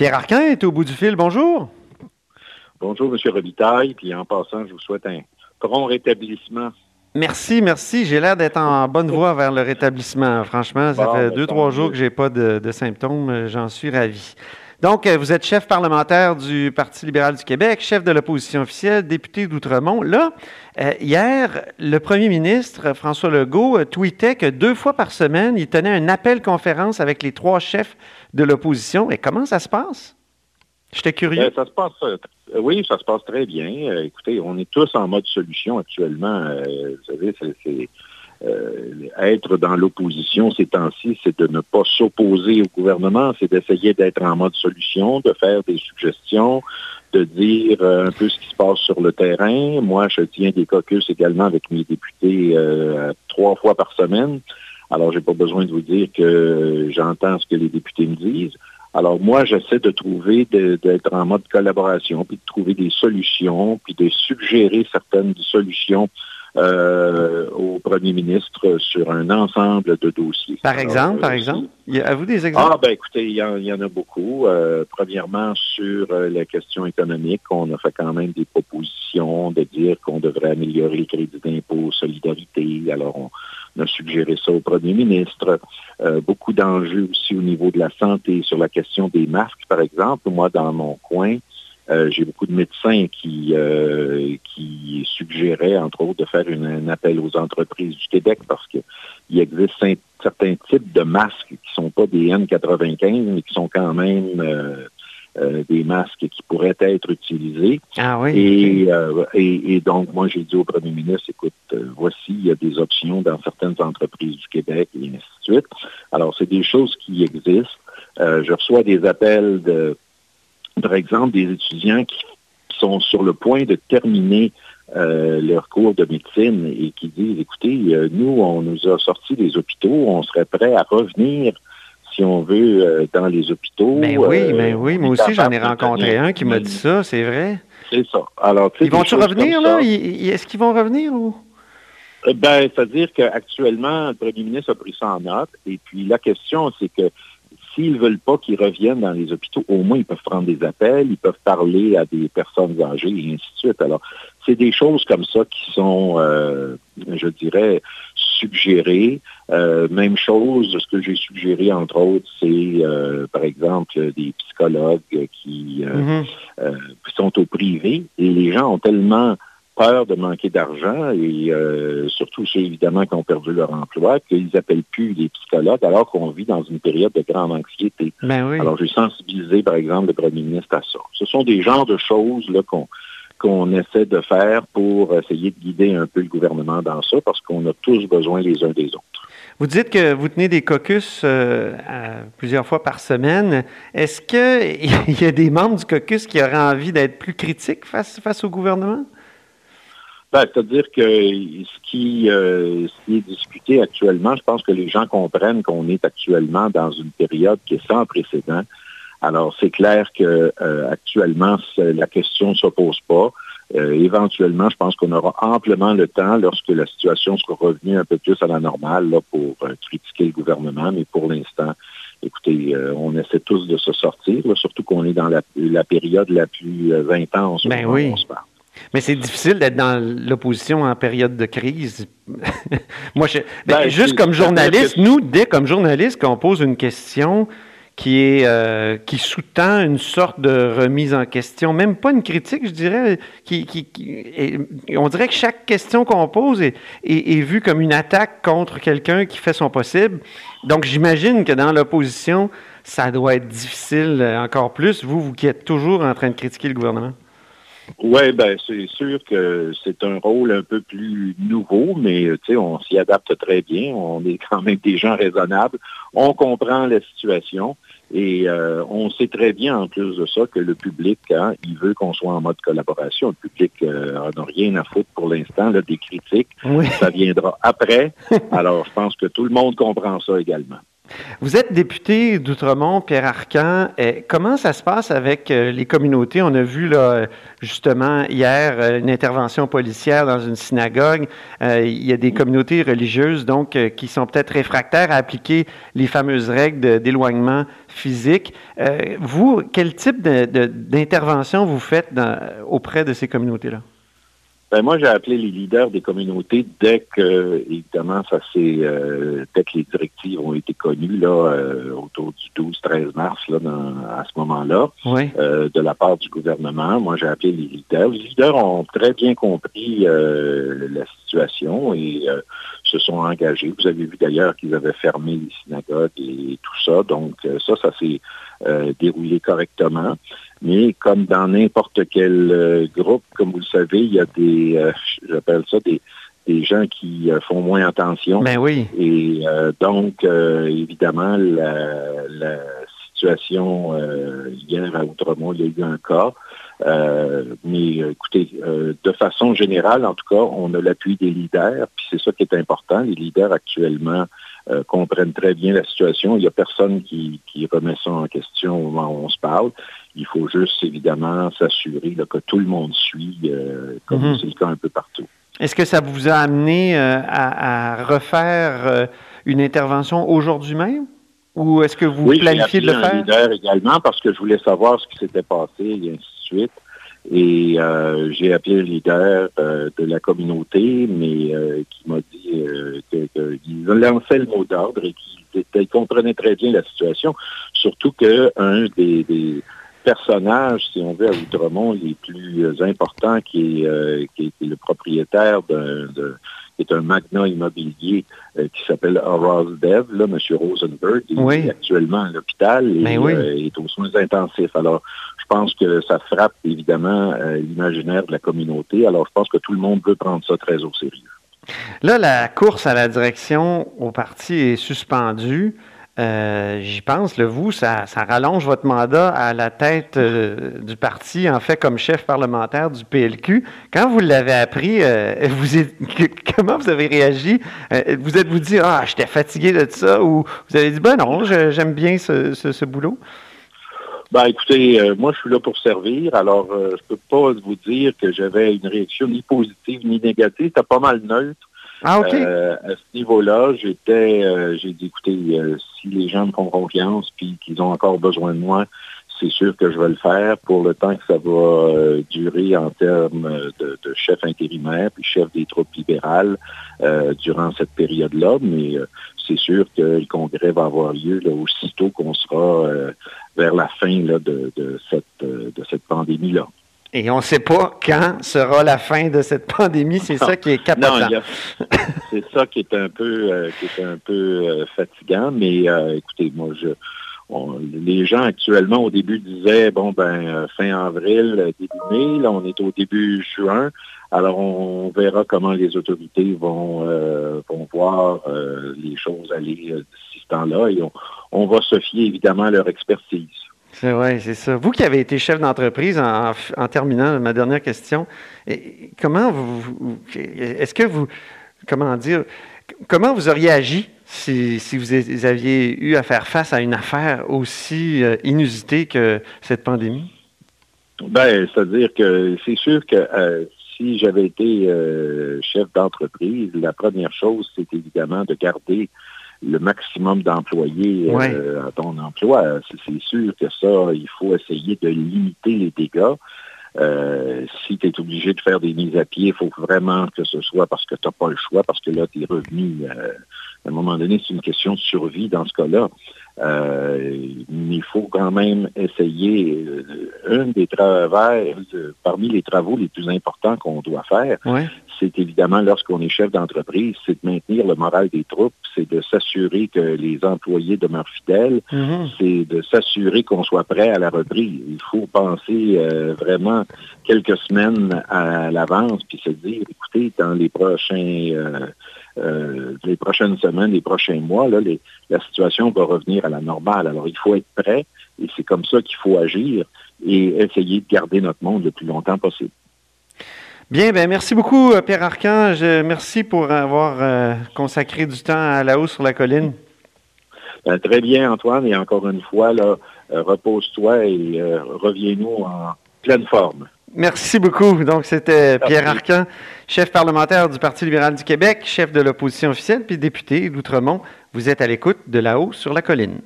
Pierre Arquin est au bout du fil. Bonjour. Bonjour, M. Robitaille. Puis en passant, je vous souhaite un prompt rétablissement. Merci, merci. J'ai l'air d'être en bonne voie vers le rétablissement. Franchement, ça fait ben, deux, trois jours que je n'ai pas de, symptômes. J'en suis ravi. Donc, euh, vous êtes chef parlementaire du Parti libéral du Québec, chef de l'opposition officielle, député d'Outremont. Là, euh, hier, le premier ministre, François Legault, euh, tweetait que deux fois par semaine, il tenait un appel-conférence avec les trois chefs de l'opposition. Et comment ça se passe? J'étais curieux. Ben, ça se passe, oui, ça se passe très bien. écoutez, on est tous en mode solution actuellement. vous savez, c'est euh, être dans l'opposition ces temps-ci, c'est de ne pas s'opposer au gouvernement, c'est d'essayer d'être en mode solution, de faire des suggestions, de dire euh, un peu ce qui se passe sur le terrain. Moi, je tiens des caucus également avec mes députés euh, trois fois par semaine. Alors, j'ai pas besoin de vous dire que j'entends ce que les députés me disent. Alors, moi, j'essaie de trouver, d'être en mode collaboration, puis de trouver des solutions, puis de suggérer certaines solutions euh, au premier ministre sur un ensemble de dossiers. Par exemple, par exemple? Avez-vous des exemples? Ah, ben écoutez, il y, en, a beaucoup. Euh, premièrement, sur euh, la question économique, on a fait quand même des propositions de dire qu'on devrait améliorer le crédit d'impôt, solidarité. Alors, on a suggéré ça au premier ministre. beaucoup d'enjeux aussi au niveau de la santé, sur la question des masques, par exemple. Moi, dans mon coin, euh, j'ai beaucoup de médecins qui, euh, qui suggéraient, entre autres, de faire un appel aux entreprises du Québec parce qu'il existe certains types de masques qui ne sont pas des N95, mais qui sont quand même euh, des masques qui pourraient être utilisés. Ah oui. Et, et, donc, moi, j'ai dit au premier ministre, écoute, voici, il y a des options dans certaines entreprises du Québec et ainsi de suite. Alors, c'est des choses qui existent. je reçois des appels de par exemple, des étudiants qui, sont sur le point de terminer euh, leur cours de médecine et qui disent, écoutez, euh, nous, on nous a sorti des hôpitaux, on serait prêt à revenir si on veut, euh, dans les hôpitaux. Mais ben oui, mais ben oui, moi aussi j'en ai rencontré un qui m'a dit ça, c'est vrai. C'est ça. Alors, Ils vont-tu revenir, là? Est-ce qu'ils vont revenir ou? Ben, c'est-à-dire qu'actuellement, le premier ministre a pris ça en note. Et puis, la question, c'est que s'ils veulent pas qu'ils reviennent dans les hôpitaux, au moins ils peuvent prendre des appels, ils peuvent parler à des personnes âgées et ainsi de suite. Alors, c'est des choses comme ça qui sont, euh, je dirais, suggérées. Euh, même chose, ce que j'ai suggéré, entre autres, c'est, euh, par exemple, des psychologues qui, mm-hmm. qui sont au privé et les gens ont tellement peur de manquer d'argent et euh, surtout ceux évidemment qui ont perdu leur emploi, qu'ils n'appellent plus les psychologues alors qu'on vit dans une période de grande anxiété. Ben alors j'ai sensibilisé par exemple le premier ministre à ça. Ce sont des genres de choses là qu'on qu'on essaie de faire pour essayer de guider un peu le gouvernement dans ça parce qu'on a tous besoin les uns des autres. Vous dites que vous tenez des caucus euh, plusieurs fois par semaine. Est-ce qu'il y a des membres du caucus qui auraient envie d'être plus critiques face, face au gouvernement? Ben, C'est-à-dire que ce qui, euh, ce qui est discuté actuellement, je pense que les gens comprennent qu'on est actuellement dans une période qui est sans précédent. Alors, c'est clair que euh, actuellement, la question ne se pose pas. Euh, éventuellement, je pense qu'on aura amplement le temps lorsque la situation sera revenue un peu plus à la normale là, pour critiquer le gouvernement. Mais pour l'instant, écoutez, on essaie tous de se sortir, surtout qu'on est dans la, la, période la plus intense ben oui. on se parle. Mais c'est difficile d'être dans l'opposition en période de crise. Moi, je, ben, ben, juste comme journaliste, nous, dès comme journaliste, qu'on pose une question qui est euh, qui sous-tend une sorte de remise en question, même pas une critique, je dirais. Qui, on dirait que chaque question qu'on pose est, est, vue comme une attaque contre quelqu'un qui fait son possible. Donc, j'imagine que dans l'opposition, ça doit être difficile encore plus. Vous, vous qui êtes toujours en train de critiquer le gouvernement. Oui, ben c'est sûr que c'est un rôle un peu plus nouveau, mais on s'y adapte très bien. On est quand même des gens raisonnables. On comprend la situation et euh, on sait très bien en plus de ça que le public, hein, il veut qu'on soit en mode collaboration. Le public euh, n'a rien à foutre pour l'instant, des critiques. Ça viendra après. Alors, je pense que tout le monde comprend ça également. Vous êtes député d'Outremont, Pierre Arcan. comment ça se passe avec euh, les communautés? On a vu justement hier euh, une intervention policière dans une synagogue. Euh, il y a des communautés religieuses donc qui sont peut-être réfractaires à appliquer les fameuses règles d'éloignement physique. vous, quel type d'intervention vous faites auprès de ces communautés-là? Ben moi, j'ai appelé les leaders des communautés dès que, évidemment, ça c'est euh, dès que les directives ont été connues là, euh, autour du 12-13 mars, là, à ce moment-là, euh, de la part du gouvernement. Moi, j'ai appelé les leaders. Les leaders ont très bien compris la situation et se sont engagés. Vous avez vu d'ailleurs qu'ils avaient fermé les synagogues et tout ça. Donc, ça, ça s'est déroulé correctement. Mais comme dans n'importe quel euh, groupe, comme vous le savez, il y a des, euh, j'appelle ça des, des gens qui euh, font moins attention. Ben oui. Et donc, évidemment, la, la situation hier à Outremont, il y a eu un cas. Mais écoutez, de façon générale, en tout cas, on a l'appui des leaders, puis c'est ça qui est important. Les leaders actuellement comprennent très bien la situation. Il n'y a personne qui, qui remet ça en question au moment où on se parle. Il faut juste, évidemment, s'assurer que tout le monde suit, euh, comme mhm. c'est le cas un peu partout. Est-ce que ça vous a amené euh, à, refaire euh, une intervention aujourd'hui même? Ou est-ce que vous planifiez de le faire? leader également parce que je voulais savoir ce qui s'était passé et ainsi de Et j'ai appelé le leader de la communauté, mais qui m'a dit qu'il lançait le mot d'ordre et qu'il comprenait très bien la situation. Surtout qu'un des, des personnage, si on veut, à Outremont, les plus euh, importants, qui est, euh, qui est le propriétaire d'un qui est un magnat immobilier euh, qui s'appelle Horace Dev, là, M. Rosenberg, il est actuellement à l'hôpital et ben est aux soins intensifs. Alors, je pense que ça frappe évidemment l'imaginaire de la communauté. Alors, je pense que tout le monde veut prendre ça très au sérieux. Là, la course à la direction au parti est suspendue. Euh, j'y pense, le vous, ça, rallonge votre mandat à la tête euh, du parti, en fait, comme chef parlementaire du PLQ. Quand vous l'avez appris, euh, vous comment vous avez réagi? vous êtes-vous dit, ah, j'étais fatigué de ça, ou vous avez dit, ben non, j'aime bien ce, boulot? Ben, écoutez, moi, je suis là pour servir. Alors, je peux pas vous dire que j'avais une réaction ni positive ni négative. C'était pas mal neutre. Ah, euh, à ce niveau-là, j'étais, euh, j'ai dit, écoutez, euh, si les gens me font confiance puis qu'ils ont encore besoin de moi, c'est sûr que je vais le faire pour le temps que ça va durer en termes de, chef intérimaire puis chef des troupes libérales durant cette période-là. Mais c'est sûr que le congrès va avoir lieu aussitôt qu'on sera vers la fin de, cette, de cette pandémie-là. Et on ne sait pas quand sera la fin de cette pandémie. C'est ça qui est capotant. c'est ça qui est un peu, euh, qui est un peu euh, fatigant. Mais euh, écoutez, moi, je, les gens actuellement au début disaient bon ben fin avril, début mai. Là, on est au début juin. Alors, on verra comment les autorités vont, vont voir les choses aller d'ici ce temps-là. Et on, on va se fier évidemment à leur expertise. C'est vrai, c'est ça. Vous qui avez été chef d'entreprise, en, terminant ma dernière question, comment vous, est-ce que vous, comment dire, comment vous auriez agi si, vous aviez eu à faire face à une affaire aussi euh, inusitée que cette pandémie? Ben, c'est-à-dire que c'est sûr que euh, si j'avais été euh, chef d'entreprise, la première chose, c'est évidemment de garder le maximum d'employés euh, à ton emploi. C'est sûr que ça, il faut essayer de limiter les dégâts. Euh, si tu es obligé de faire des mises à pied, il faut vraiment que ce soit parce que tu n'as pas le choix, parce que là, tes revenus, euh, à un moment donné, c'est une question de survie dans ce cas-là. Euh, il faut quand même essayer. Euh, un des travaux, parmi les travaux les plus importants qu'on doit faire, c'est évidemment lorsqu'on est chef d'entreprise, c'est de maintenir le moral des troupes, c'est de s'assurer que les employés demeurent fidèles, mm-hmm. c'est de s'assurer qu'on soit prêt à la reprise. Il faut penser euh, vraiment quelques semaines à l'avance, puis se dire, écoutez, dans les prochains euh, les prochaines semaines, les prochains mois, là, la situation va revenir à la normale. Alors, il faut être prêt et c'est comme ça qu'il faut agir et essayer de garder notre monde le plus longtemps possible. Bien, ben merci beaucoup, euh, Pierre Archange. Merci pour avoir euh, consacré du temps à la hausse sur la colline. Ben, très bien, Antoine, et encore une fois, là, repose-toi et reviens-nous en pleine forme. Merci beaucoup. Donc, c'était Pierre Arcan, chef parlementaire du Parti libéral du Québec, chef de l'opposition officielle, puis député d'Outremont. Vous êtes à l'écoute de là-haut sur la colline.